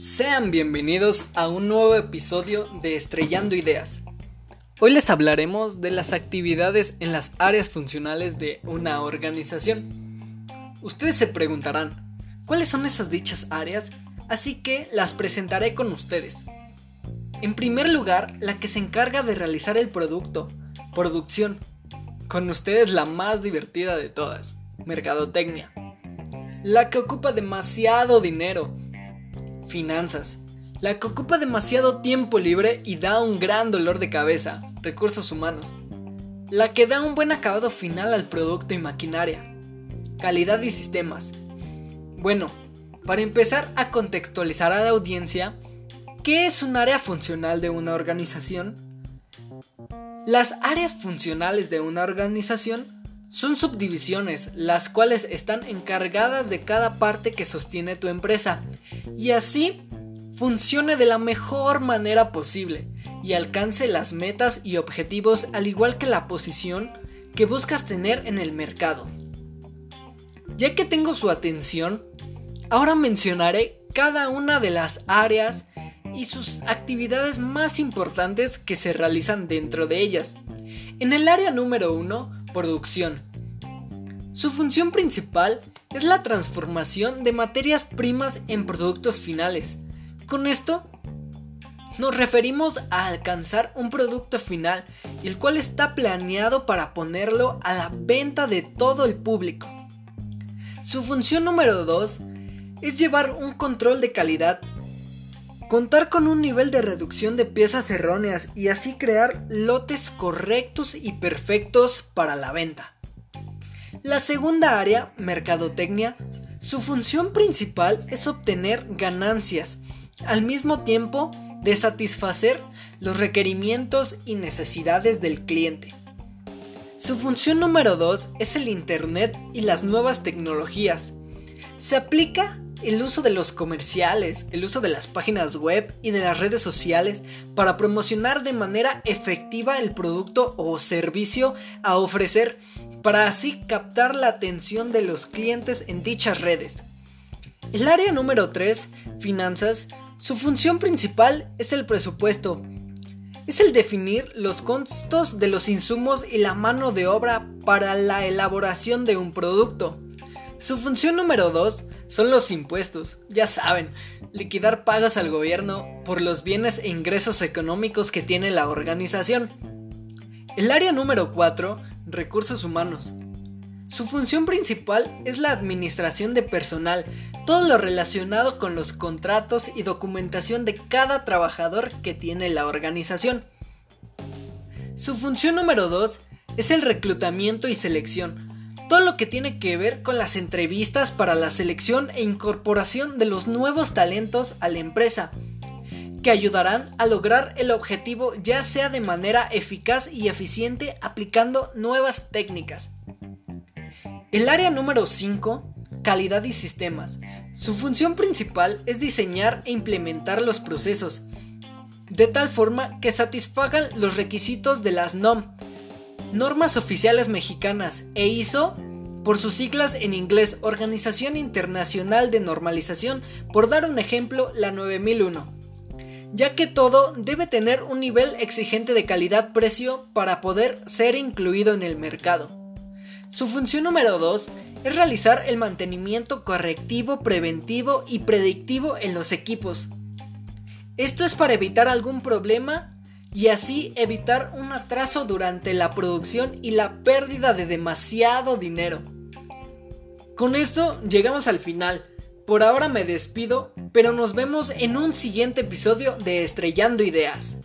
Sean bienvenidos a un nuevo episodio de Estrellando Ideas. Hoy les hablaremos de las actividades en las áreas funcionales de una organización. Ustedes se preguntarán, ¿cuáles son esas dichas áreas? Así que las presentaré con ustedes. En primer lugar, la que se encarga de realizar el producto, producción. Con ustedes la más divertida de todas, mercadotecnia. La que ocupa demasiado dinero, finanzas. La que ocupa demasiado tiempo libre y da un gran dolor de cabeza, recursos humanos. La que da un buen acabado final al producto y maquinaria. Calidad y sistemas. Bueno, para empezar a contextualizar a la audiencia, ¿qué es un área funcional de una organización? Las áreas funcionales de una organización son subdivisiones, las cuales están encargadas de cada parte que sostiene tu empresa y así funcione de la mejor manera posible y alcance las metas y objetivos al igual que la posición que buscas tener en el mercado. Ya que tengo su atención, ahora mencionaré cada una de las áreas y sus actividades más importantes que se realizan dentro de ellas. En el área número 1, producción. Su función principal es la transformación de materias primas en productos finales. Con esto nos referimos a alcanzar un producto final el cual está planeado para ponerlo a la venta de todo el público. Su función número 2 es llevar un control de calidad, contar con un nivel de reducción de piezas erróneas y así crear lotes correctos y perfectos para la venta. La segunda área, mercadotecnia, su función principal es obtener ganancias, al mismo tiempo de satisfacer los requerimientos y necesidades del cliente. Su función número 2 es el Internet y las nuevas tecnologías. Se aplica el uso de los comerciales, el uso de las páginas web y de las redes sociales para promocionar de manera efectiva el producto o servicio a ofrecer para así captar la atención de los clientes en dichas redes. El área número 3, finanzas, su función principal es el presupuesto. Es el definir los costos de los insumos y la mano de obra para la elaboración de un producto. Su función número 2 son los impuestos, ya saben, liquidar pagas al gobierno por los bienes e ingresos económicos que tiene la organización. El área número 4 recursos humanos. Su función principal es la administración de personal, todo lo relacionado con los contratos y documentación de cada trabajador que tiene la organización. Su función número 2 es el reclutamiento y selección, todo lo que tiene que ver con las entrevistas para la selección e incorporación de los nuevos talentos a la empresa que ayudarán a lograr el objetivo ya sea de manera eficaz y eficiente aplicando nuevas técnicas. El área número 5, calidad y sistemas. Su función principal es diseñar e implementar los procesos, de tal forma que satisfagan los requisitos de las NOM, normas oficiales mexicanas, e ISO, por sus siglas en inglés Organización Internacional de Normalización, por dar un ejemplo, la 9001 ya que todo debe tener un nivel exigente de calidad-precio para poder ser incluido en el mercado. Su función número 2 es realizar el mantenimiento correctivo, preventivo y predictivo en los equipos. Esto es para evitar algún problema y así evitar un atraso durante la producción y la pérdida de demasiado dinero. Con esto llegamos al final. Por ahora me despido, pero nos vemos en un siguiente episodio de Estrellando Ideas.